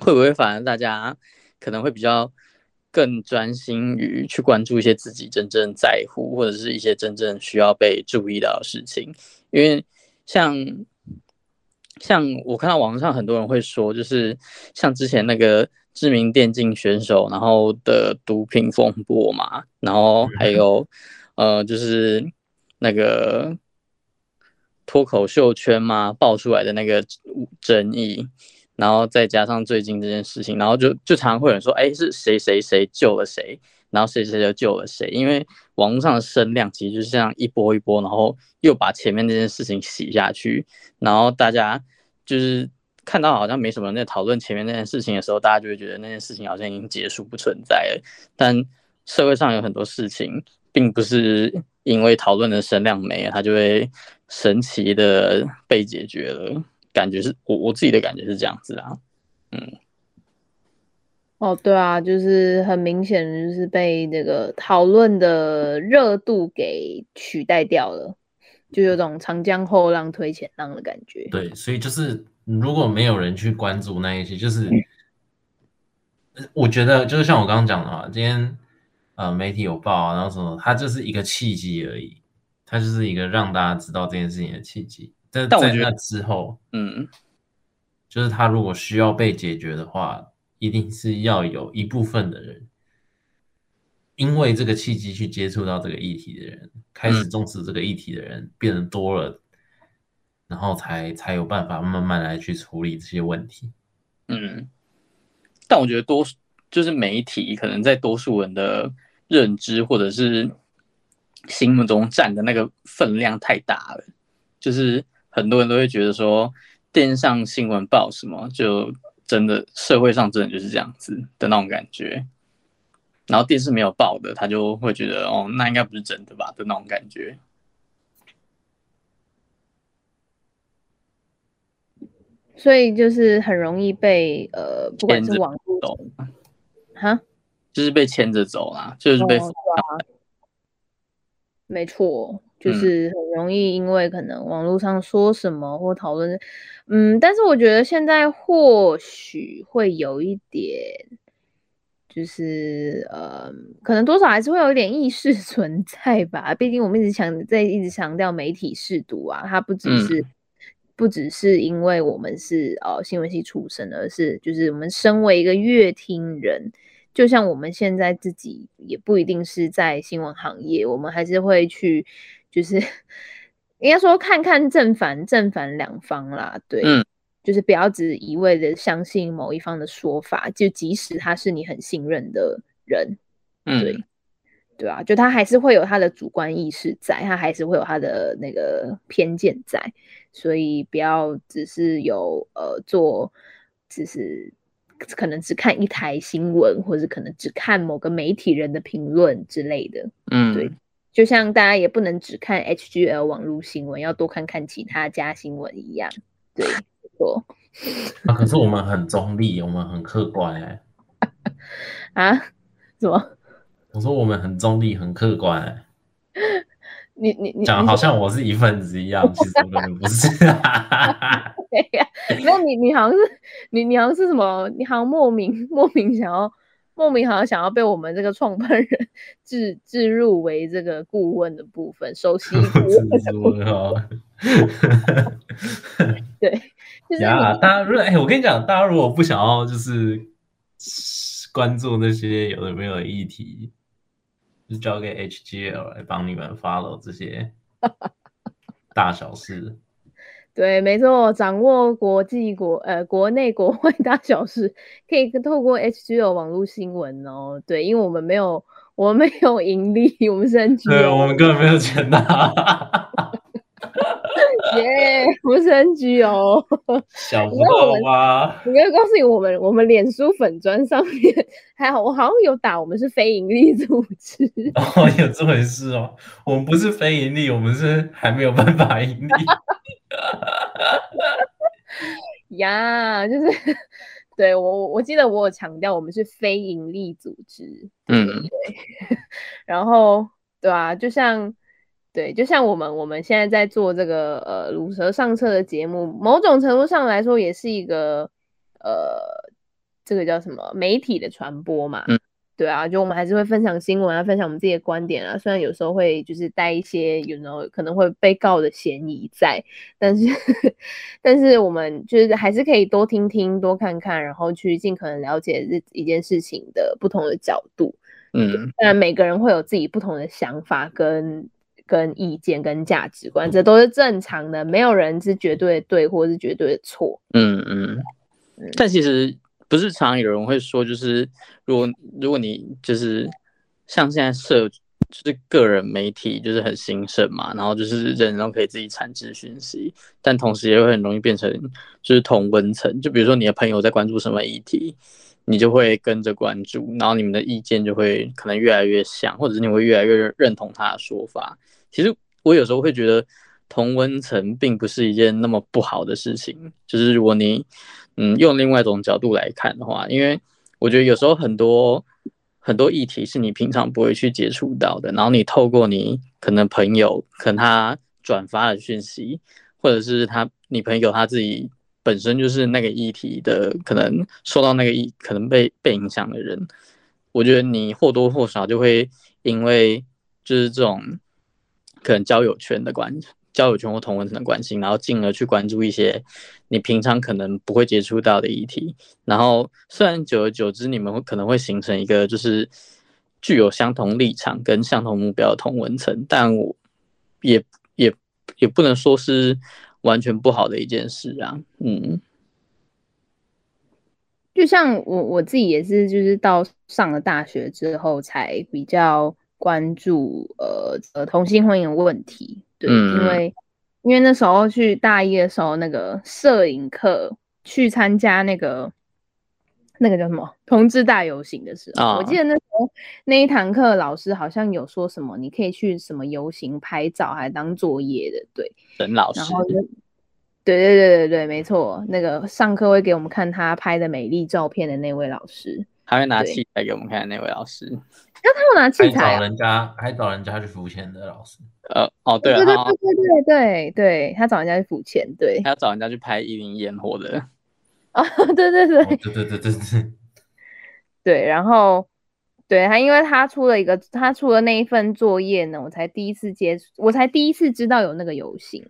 Speaker 2: 会不会反而大家可能会比较更专心于去关注一些自己真正在乎或者是一些真正需要被注意到的事情？因为像像我看到网上很多人会说，就是像之前那个知名电竞选手，然后的毒品风波嘛，然后还有呃，就是那个脱口秀圈嘛爆出来的那个争议，然后再加上最近这件事情，然后就就常常会有人说，哎，是谁谁谁救了谁？然后谁谁又救了谁，因为网络上的声量其实就是这样一波一波，然后又把前面那件事情洗下去，然后大家就是看到好像没什么人在讨论前面那件事情的时候，大家就会觉得那件事情好像已经结束不存在了。但社会上有很多事情，并不是因为讨论的声量没了，它就会神奇的被解决了。感觉是我我自己的感觉是这样子啊，嗯。
Speaker 3: 哦，对啊，就是很明显，就是被那个讨论的热度给取代掉了，就有种长江后浪推前浪的感觉。
Speaker 1: 对，所以就是如果没有人去关注那一些，就是我觉得就是像我刚刚讲的话，今天呃媒体有报啊，然后什么，它就是一个契机而已，它就是一个让大家知道这件事情的契机。但在那之后，嗯，就是它如果需要被解决的话。一定是要有一部分的人，因为这个契机去接触到这个议题的人，开始重视这个议题的人变得多了，然后才才有办法慢慢来去处理这些问题。
Speaker 2: 嗯，但我觉得多数就是媒体可能在多数人的认知或者是心目中占的那个分量太大了，就是很多人都会觉得说电视上新闻报什么就。真的，社会上真的就是这样子的那种感觉，然后电视没有报的，他就会觉得哦，那应该不是真的吧的那种感觉。
Speaker 3: 所以就是很容易被呃，不管是网络，哈，
Speaker 2: 就是被牵着走啦，就是被、哦啊，
Speaker 3: 没错。就是很容易因为可能网络上说什么或讨论，嗯，但是我觉得现在或许会有一点，就是呃，可能多少还是会有一点意识存在吧。毕竟我们一直强在一直强调媒体试读啊，它不只是、嗯、不只是因为我们是呃新闻系出身，而是就是我们身为一个乐听人。就像我们现在自己也不一定是在新闻行业，我们还是会去，就是 [LAUGHS] 应该说看看正反正反两方啦，对，嗯，就是不要只一味的相信某一方的说法，就即使他是你很信任的人，对，嗯，对啊，就他还是会有他的主观意识在，他还是会有他的那个偏见在，所以不要只是有呃做，只是。可能只看一台新闻，或者可能只看某个媒体人的评论之类的。嗯，对，就像大家也不能只看 HGL 网络新闻，要多看看其他家新闻一样。对，没错。
Speaker 1: 啊，可是我们很中立，我们很客观哎。
Speaker 3: 啊？什么？
Speaker 1: 我说我们很中立，很客观哎。
Speaker 3: 你你你
Speaker 1: 讲好像我是一份子一样，其实我根本不是。[LAUGHS] 对
Speaker 3: 呀，那你你好像是你你好像是什么？你好像莫名莫名想要莫名好像想要被我们这个创办人 [LAUGHS] 置置入为这个顾问的部分，首席顾问哈。[LAUGHS] 对，
Speaker 1: 呀，大家如果哎，我跟你讲，大家如果不想要就是关注那些有的没有的议题。就交给 HGL 来帮你们 follow 这些大小事。[LAUGHS]
Speaker 3: 对，没错，掌握国际国呃国内国外大小事，可以透过 HGL 网络新闻哦。对，因为我们没有我们没有盈利，我们是 NGO，
Speaker 1: 对，我们根本没有钱拿。
Speaker 3: 耶，不是 NG 哦，
Speaker 1: 想不到吧？
Speaker 3: 我要告诉你，我们我们脸书粉砖上面还好，我好像有打我们是非盈利组织。
Speaker 1: 哦，[LAUGHS] 有这回事哦，我们不是非盈利，我们是还没有办法盈利。[LAUGHS]
Speaker 3: 呀，yeah, 就是对我我记得我有强调，我们是非营利组织。嗯，对。[LAUGHS] 然后，对啊，就像。对，就像我们我们现在在做这个呃鲁蛇上册的节目，某种程度上来说也是一个呃这个叫什么媒体的传播嘛。嗯，对啊，就我们还是会分享新闻啊，分享我们自己的观点啊，虽然有时候会就是带一些有 you know 可能会被告的嫌疑在，但是 [LAUGHS] 但是我们就是还是可以多听听多看看，然后去尽可能了解这一件事情的不同的角度。嗯，当然每个人会有自己不同的想法跟。跟意见跟价值观，这都是正常的，没有人是绝对的对，或是绝对的错。
Speaker 2: 嗯嗯。但其实不是常有人会说，就是如果如果你就是像现在社就是个人媒体就是很兴盛嘛，然后就是人人都可以自己产制讯息，但同时也会很容易变成就是同温层。就比如说你的朋友在关注什么议题，你就会跟着关注，然后你们的意见就会可能越来越像，或者是你会越来越认同他的说法。其实我有时候会觉得同温层并不是一件那么不好的事情，就是如果你嗯用另外一种角度来看的话，因为我觉得有时候很多很多议题是你平常不会去接触到的，然后你透过你可能朋友可能他转发的讯息，或者是他你朋友他自己本身就是那个议题的可能受到那个议可能被被影响的人，我觉得你或多或少就会因为就是这种。可能交友圈的关，交友圈或同文层的关系，然后进而去关注一些你平常可能不会接触到的议题，然后虽然久而久之你们会可能会形成一个就是具有相同立场跟相同目标的同文层，但我也也也不能说是完全不好的一件事啊。嗯，
Speaker 3: 就像我我自己也是，就是到上了大学之后才比较。关注呃呃同性婚姻的问题，对，嗯、因为因为那时候去大一的时候，那个摄影课去参加那个那个叫什么同志大游行的时候，哦、我记得那时候那一堂课老师好像有说什么，你可以去什么游行拍照，还当作业的，对，
Speaker 2: 沈老师，
Speaker 3: 然后就对对对对对，没错，那个上课会给我们看他拍的美丽照片的那位老师，
Speaker 2: 他会拿器材给我们看的那位老师。
Speaker 3: 那他们拿器材、啊，
Speaker 1: 还找人家，还找人家去付钱的老师。
Speaker 2: 呃，哦，对
Speaker 3: 对对对对对对，他找人家去付钱，对，
Speaker 2: 他要找人家去拍一零烟火的。
Speaker 3: 啊，对对。对，
Speaker 1: 对对对对对，
Speaker 3: 对，[LAUGHS] 然后对他，因为他出了一个，他出了那一份作业呢，我才第一次接触，我才第一次知道有那个游行，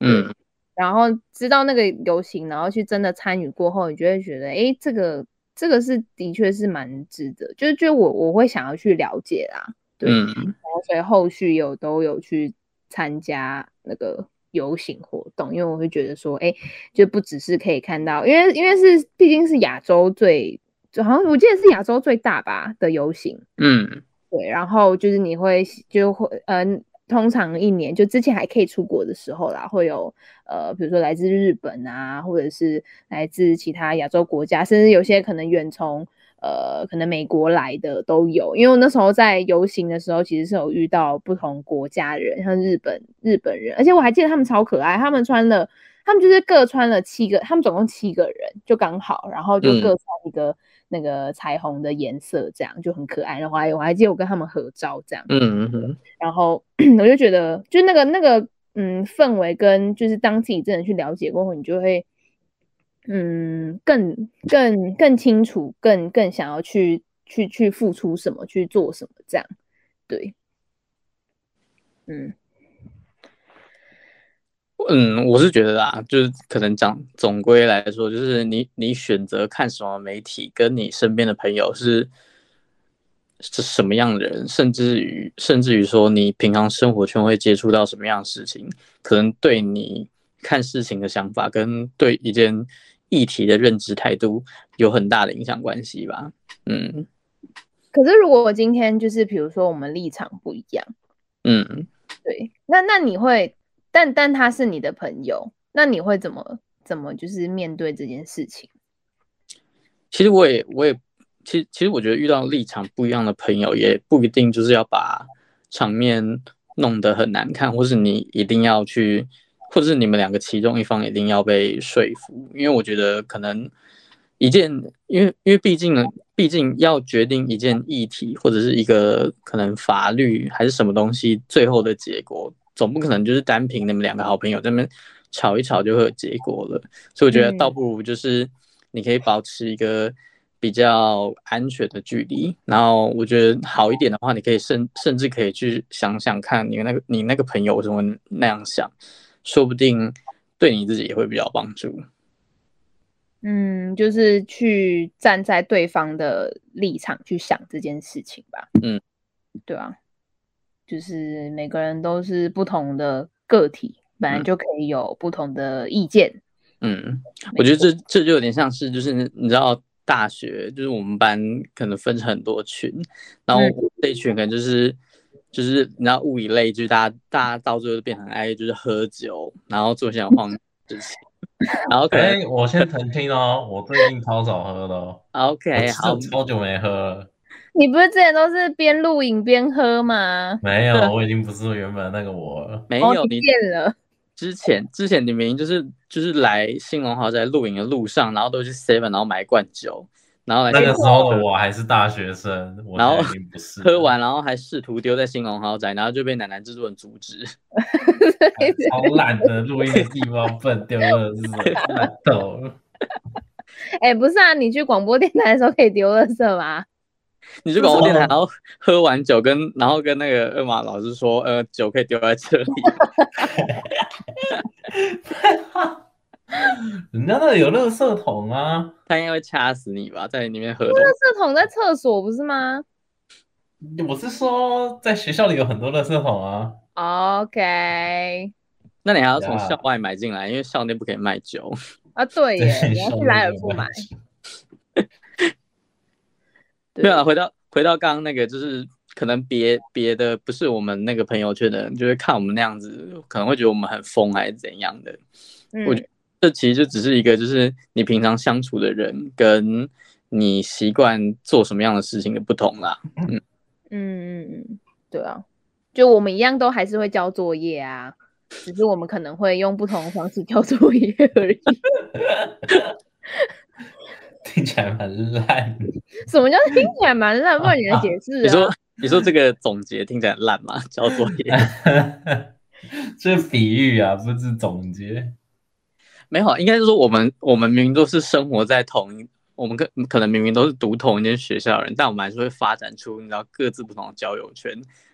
Speaker 2: 嗯，
Speaker 3: 然后知道那个游行，然后去真的参与过后，你就会觉得，哎，这个。这个是的确是蛮值得，就是就我我会想要去了解啦，对，嗯、然后所以后续有都有去参加那个游行活动，因为我会觉得说，哎，就不只是可以看到，因为因为是毕竟是亚洲最，就好像我记得是亚洲最大吧的游行，
Speaker 2: 嗯，
Speaker 3: 对，然后就是你会就会嗯。呃通常一年就之前还可以出国的时候啦，会有呃，比如说来自日本啊，或者是来自其他亚洲国家，甚至有些可能远从呃，可能美国来的都有。因为我那时候在游行的时候，其实是有遇到不同国家的人，像日本日本人，而且我还记得他们超可爱，他们穿了，他们就是各穿了七个，他们总共七个人就刚好，然后就各穿一个。嗯那个彩虹的颜色，这样就很可爱。然后还有，我还记得我跟他们合照，这样。
Speaker 2: 嗯嗯嗯。
Speaker 3: 然后 [CLEARS THROAT] 我就觉得，就那个那个嗯氛围，跟就是当自己真的去了解过后，你就会嗯更更更清楚，更更想要去去去付出什么，去做什么，这样。对。嗯。
Speaker 2: 嗯，我是觉得啦，就是可能讲总归来说，就是你你选择看什么媒体，跟你身边的朋友是是什么样的人，甚至于甚至于说你平常生活圈会接触到什么样的事情，可能对你看事情的想法跟对一件议题的认知态度有很大的影响关系吧。嗯，
Speaker 3: 可是如果我今天就是比如说我们立场不一样，
Speaker 2: 嗯，
Speaker 3: 对，那那你会。但但他是你的朋友，那你会怎么怎么就是面对这件事情？
Speaker 2: 其实我也我也其实其实我觉得遇到立场不一样的朋友，也不一定就是要把场面弄得很难看，或是你一定要去，或者是你们两个其中一方一定要被说服，因为我觉得可能一件，因为因为毕竟呢，毕竟要决定一件议题或者是一个可能法律还是什么东西，最后的结果总不可能就是单凭你们两个好朋友在那边吵一吵就会有结果了，所以我觉得倒不如就是你可以保持一个。比较安全的距离，然后我觉得好一点的话，你可以甚甚至可以去想想看你那个你那个朋友为什么那样想，说不定对你自己也会比较帮助。
Speaker 3: 嗯，就是去站在对方的立场去想这件事情吧。
Speaker 2: 嗯，
Speaker 3: 对啊，就是每个人都是不同的个体，本来就可以有不同的意见。
Speaker 2: 嗯，我觉得这这就有点像是，就是你知道。大学就是我们班可能分成很多群，然后这一群可能就是、嗯、就是你知道物以类聚，大家大家到最后就变成爱就是喝酒，然后做些荒事情。然后可能、
Speaker 1: 欸、我先澄清哦，我最近超少喝的哦。
Speaker 2: OK，好，
Speaker 1: 超久没喝了。
Speaker 3: 你不是之前都是边录影边喝吗？
Speaker 1: 没有，我已经不是原本那个我了。
Speaker 2: 没有，
Speaker 3: 哦、你变了。
Speaker 2: 之前之前你明明就是就是来新龙豪宅录影的路上，然后都去 Seven，然后买一罐酒，然后来
Speaker 1: 那个时候的我还是大学生，
Speaker 2: 然
Speaker 1: 后
Speaker 2: 喝完，然后还试图丢在新龙豪宅，然后就被奶奶制作人阻止。
Speaker 1: 好懒的录音的地方笨丢了，是 [LAUGHS] 烂透了。[LAUGHS]
Speaker 3: 哎、欸，不是啊，你去广播电台的时候可以丢垃圾吗？[LAUGHS]
Speaker 2: 你去广播电台，然后喝完酒跟然后跟那个二马老师说，呃，酒可以丢在这里。[LAUGHS]
Speaker 1: 人家那有垃圾桶啊，
Speaker 2: 他应该会掐死你吧，在里面喝。垃
Speaker 3: 圾桶在厕所不是吗？
Speaker 1: 我是说，在学校里有很多垃圾桶啊。
Speaker 3: OK，
Speaker 2: 那你还要从校外买进来，因为校内不可以卖酒
Speaker 3: 啊。对耶，你要去莱尔富买。[LAUGHS]
Speaker 2: 没有啊，回到回到刚刚那个，就是可能别别的不是我们那个朋友圈的人，就是看我们那样子，可能会觉得我们很疯还是怎样的。嗯、我觉得这其实就只是一个，就是你平常相处的人跟你习惯做什么样的事情的不同啦。嗯嗯
Speaker 3: 嗯嗯，对啊，就我们一样都还是会交作业啊，只是我们可能会用不同的方式交作业而已。[LAUGHS]
Speaker 1: 听起来蛮烂。[LAUGHS]
Speaker 3: 什么叫听起来蛮烂？不然你来解释啊？
Speaker 2: 你说，你说这个总结听起来烂吗？交作业，[LAUGHS]
Speaker 1: 这比喻啊，不是总结。
Speaker 2: 没有，应该是说我们我们明明都是生活在同一，我们可可能明明都是读同一间学校的人，但我们还是会发展出你知道各自不同的交友圈，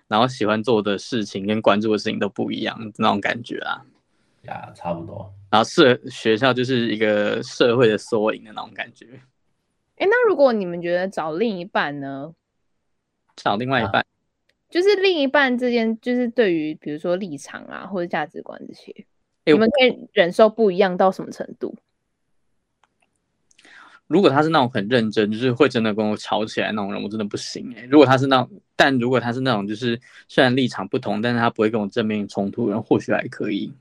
Speaker 2: 然后喜欢做的事情跟关注的事情都不一样那种感觉啊。
Speaker 1: 呀，差不多。
Speaker 2: 然后社学校就是一个社会的缩影的那种感觉。
Speaker 3: 哎，那如果你们觉得找另一半呢？
Speaker 2: 找另外一半，
Speaker 3: 就是另一半之间，就是对于比如说立场啊或者价值观这些，你们可以忍受不一样到什么程度？
Speaker 2: 如果他是那种很认真，就是会真的跟我吵起来那种人，我真的不行哎。如果他是那种，但如果他是那种就是虽然立场不同，但是他不会跟我正面冲突的人，或许还可以。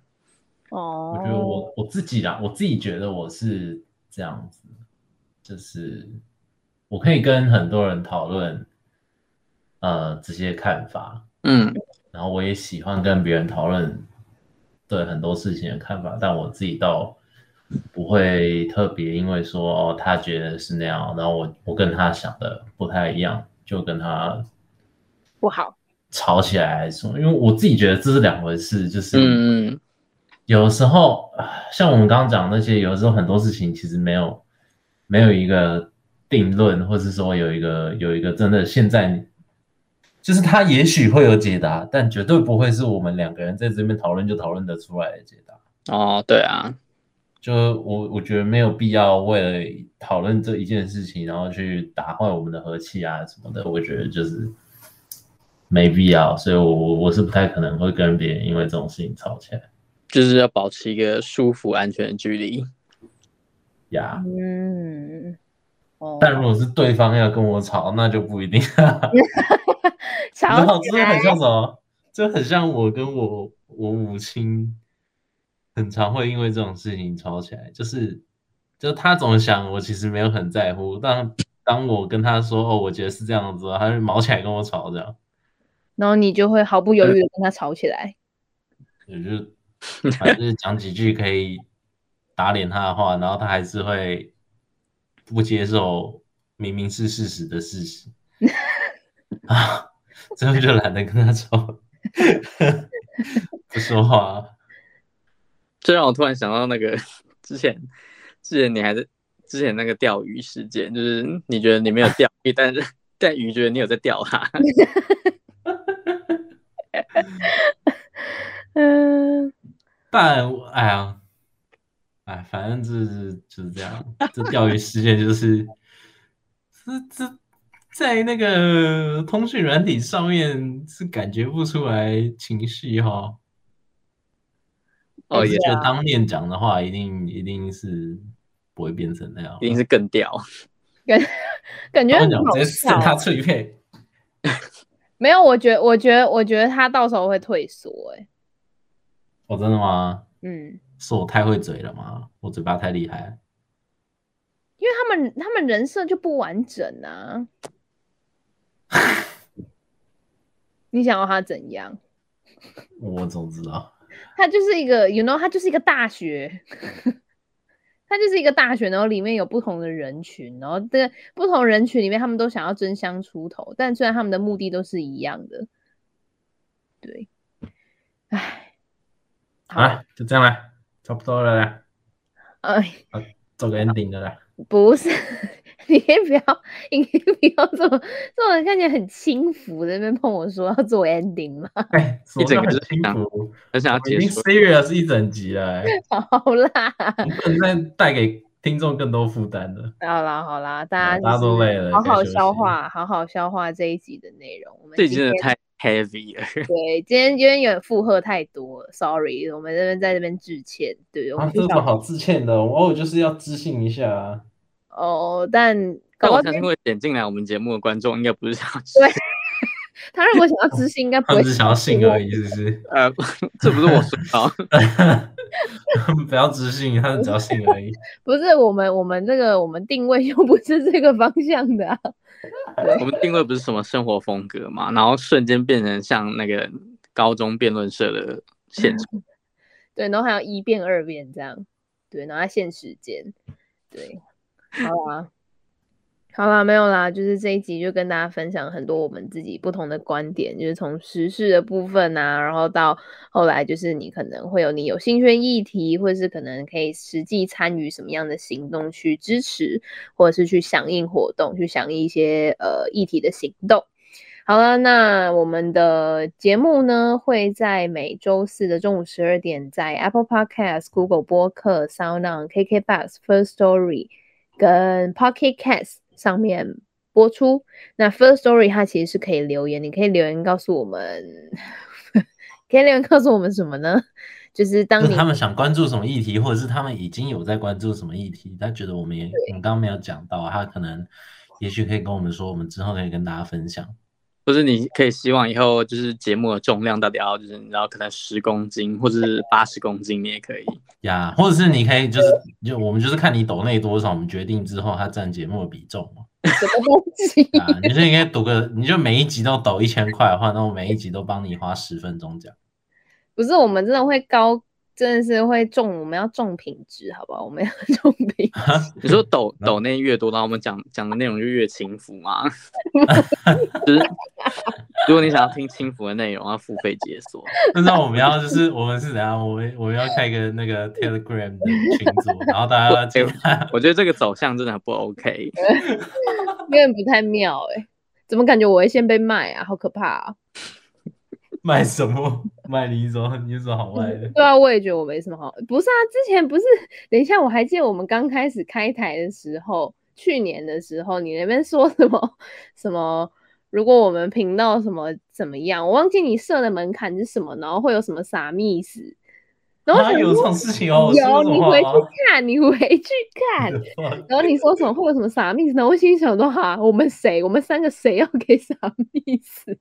Speaker 3: 哦，
Speaker 1: 我觉得我我自己啦，我自己觉得我是这样子。就是我可以跟很多人讨论，呃，这些看法，
Speaker 2: 嗯，
Speaker 1: 然后我也喜欢跟别人讨论对很多事情的看法，但我自己倒不会特别因为说哦，他觉得是那样，然后我我跟他想的不太一样，就跟他
Speaker 3: 不好
Speaker 1: 吵起来因为我自己觉得这是两回事，就是
Speaker 2: 嗯，
Speaker 1: 有时候像我们刚刚讲那些，有时候很多事情其实没有。没有一个定论，或是说有一个有一个真的现在，就是他也许会有解答，但绝对不会是我们两个人在这边讨论就讨论得出来的解答。
Speaker 2: 哦，对啊，
Speaker 1: 就我我觉得没有必要为了讨论这一件事情，然后去打坏我们的和气啊什么的。我觉得就是没必要，所以我我我是不太可能会跟别人因为这种事情吵起来，
Speaker 2: 就是要保持一个舒服安全的距离。
Speaker 1: 呀，
Speaker 3: 嗯，哦，
Speaker 1: 但如果是对方要跟我吵，那就不一定。[LAUGHS]
Speaker 3: 吵起来，
Speaker 1: 这很像什么？这很像我跟我我母亲很常会因为这种事情吵起来，就是就他总想我其实没有很在乎，但当我跟他说哦，我觉得是这样子，他就毛起来跟我吵这样，[LAUGHS]
Speaker 3: 然后你就会毫不犹豫的跟他吵起来，[LAUGHS]
Speaker 1: 也就反正讲几句可以打脸他的话，然后他还是会不接受明明是事实的事实 [LAUGHS] 啊，最后就懒得跟他吵，[LAUGHS] 不说话。
Speaker 2: 这让我突然想到那个之前，之前你还在之前那个钓鱼事件，就是你觉得你没有钓鱼，但是但鱼觉得你有在钓它。[LAUGHS]
Speaker 3: 嗯，
Speaker 1: 但哎呀，哎，反正就是就是这样。这钓鱼事件就是，这这在那个通讯软体上面是感觉不出来情绪哈。哦，也就当面讲的话，一定一定是不会变成那样，
Speaker 2: 一定是更屌，[LAUGHS]
Speaker 3: 感感觉很好笑。
Speaker 1: 他脆配，[LAUGHS]
Speaker 3: 没有，我觉得，我觉得，我觉得他到时候会退缩。哎，
Speaker 1: 哦，真的吗？
Speaker 3: 嗯，
Speaker 1: 是我太会嘴了吗？我嘴巴太厉害？
Speaker 3: 因为他们他们人设就不完整啊。[LAUGHS] 你想要他怎样？
Speaker 1: 我怎么知道。
Speaker 3: 他就是一个，you know，他就是一个大学，[LAUGHS] 他就是一个大学，然后里面有不同的人群，然后这个不同人群里面，他们都想要争相出头，但虽然他们的目的都是一样的，对，唉，
Speaker 1: 好了，就这样了，差不多了啦，
Speaker 3: 哎，
Speaker 1: 做个 ending 的啦，
Speaker 3: 不是。[LAUGHS] 你可以不要，你可以不要这么，这种人看起来很轻浮，在那边碰我说要做 ending 吗？
Speaker 1: 哎，[LAUGHS] 一整个是轻浮，而且已经 serious 一整集了，[LAUGHS]
Speaker 3: 好啦，
Speaker 1: 不能再带给听众更多负担了。
Speaker 3: 好啦好啦，大家
Speaker 1: 大家都累了，
Speaker 3: 好好消化，好好消化这一集的内容。我们
Speaker 2: 这集真的太 heavy 了。[LAUGHS]
Speaker 3: 对，今天因为有点负荷太多，sorry，我们这边在这边致歉。对，我们
Speaker 1: 这么好致歉的，我偶尔就是要知性一下啊。
Speaker 3: 哦，但
Speaker 2: 但我相信会点进来我们节目的观众应该不是想要
Speaker 3: 对，他如果想要知性，应该不会
Speaker 1: 只想要性而已，是不是？
Speaker 2: 呃，这不是我说的，[LAUGHS]
Speaker 1: 不要知性，他是只要性而已。[LAUGHS]
Speaker 3: 不是我们，我们这个我们定位又不是这个方向的、啊。[LAUGHS]
Speaker 2: 我们定位不是什么生活风格嘛，然后瞬间变成像那个高中辩论社的现场。[LAUGHS]
Speaker 3: 对，然后还要一辩二辩这样，对，然后还限时间，对。好啦，好啦，没有啦，就是这一集就跟大家分享很多我们自己不同的观点，就是从时事的部分啊，然后到后来就是你可能会有你有兴趣议题，或者是可能可以实际参与什么样的行动去支持，或者是去响应活动，去响应一些呃议题的行动。好了，那我们的节目呢会在每周四的中午十二点，在 Apple Podcast、Google 播客、Sound On、KKBox、First Story。跟 Pocket Cast 上面播出。那 First Story 它其实是可以留言，你可以留言告诉我们，[LAUGHS] 可以留言告诉我们什么呢？就是当你
Speaker 1: 他们想关注什么议题，或者是他们已经有在关注什么议题，他觉得我们也我们刚刚没有讲到，他可能也许可以跟我们说，我们之后可以跟大家分享。
Speaker 2: 或者你可以希望以后就是节目的重量到底要就是你知道可能十公斤或者是八十公斤，你也可以
Speaker 1: 呀，或者是你可以就是就我们就是看你抖内多少，我们决定之后它占节目的比重嘛。
Speaker 3: 什么东西？
Speaker 1: 啊，你就应该赌个，你就每一集都抖一千块的话，那我每一集都帮你花十分钟讲。
Speaker 3: 不是，我们真的会高。真的是会重，我们要重品质，好不好？我们要重品 [LAUGHS] 质。[LAUGHS]
Speaker 2: 你说抖抖内越多，然后我们讲讲的内容就越轻浮吗？[LAUGHS] 就是如果你想要听轻浮的内容，要付费解锁。
Speaker 1: 那我们要就是我们是怎样？我们我们要开一个那个 Telegram 的群组，然后大家进来。
Speaker 2: 我觉得这个走向真的很不 OK，
Speaker 3: 有点不太妙哎、欸。怎么感觉我会先被卖啊？好可怕啊！[LAUGHS]
Speaker 1: 卖什么？卖你一种，你有什么好卖的？
Speaker 3: 对啊，我也觉得我没什么好。不是啊，之前不是，等一下，我还记得我们刚开始开台的时候，去年的时候，你那边说什么什么？如果我们频道什么怎么样，我忘记你设的门槛是什么，然后会有什么啥密室？然后
Speaker 1: 有这种事情哦，
Speaker 3: 有，你回去看，你回去看。[LAUGHS] 然后你说什么会有什么啥意思呢？我心想说哈，我们谁？我们三个谁要给啥意思？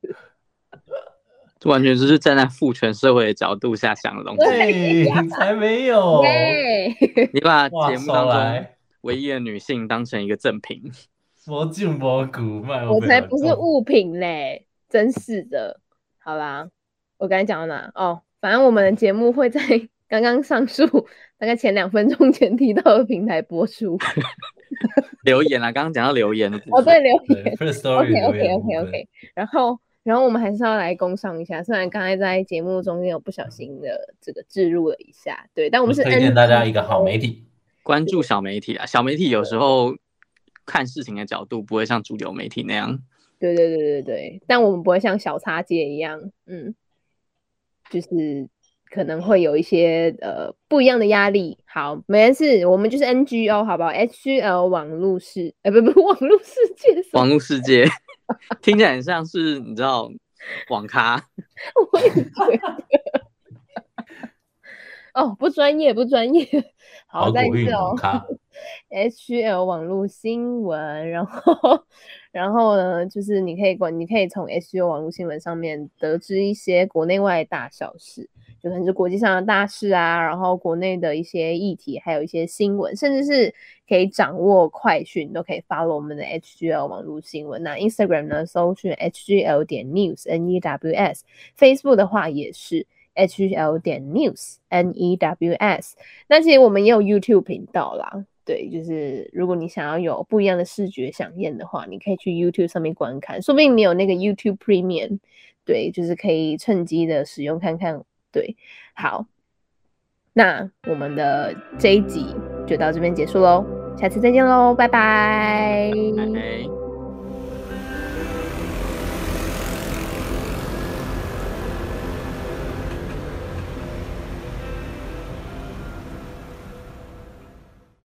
Speaker 2: 这完全就是站在父权社会的角度下想的东西。
Speaker 1: 对，[LAUGHS] 才没有。
Speaker 2: 你把节目当中唯一的女性当成一个赠品，
Speaker 1: 我进蘑菇卖，
Speaker 3: 我才不是物品嘞，真是的。好啦，我刚才讲到哪？哦，反正我们的节目会在 [LAUGHS] 刚刚上述大概前两分钟前提到的平台播出。[LAUGHS]
Speaker 2: 留言啊，刚刚讲到留言的
Speaker 3: 哦，对，留言。OK OK OK OK。然后，然后我们还是要来工商一下，虽然刚才在节目中间有不小心的这个置入了一下，对，但我们是
Speaker 1: 推荐大家一个好媒体，
Speaker 2: 关注小媒体啊。小媒体有时候看事情的角度不会像主流媒体那样。
Speaker 3: 对对对对对，但我们不会像小插件一样，嗯，就是。可能会有一些呃不一样的压力。好，没事，我们就是 NGO，好不好？HGL 网络世，哎，不不，[LAUGHS] 网络世界，
Speaker 2: 网络世界，[LAUGHS] 听起来很像是你知道网咖。
Speaker 3: 我也觉得。哦，不专业，不专业。好，再一次哦。[LAUGHS] HGL 网络新闻，然后，然后呢，就是你可以管，你可以从 HGL 网络新闻上面得知一些国内外大小事。就可能是国际上的大事啊，然后国内的一些议题，还有一些新闻，甚至是可以掌握快讯，都可以 follow 我们的 HGL 网络新闻。那 Instagram 呢，搜寻 HGL 点 news N E W S，Facebook 的话也是 HGL 点 news N E W S。那其实我们也有 YouTube 频道啦，对，就是如果你想要有不一样的视觉饗宴的话，你可以去 YouTube 上面观看，说不定你有那个 YouTube Premium，对，就是可以趁机的使用看看。对，好，那我们的这一集就到这边结束喽，下次再见喽，拜拜。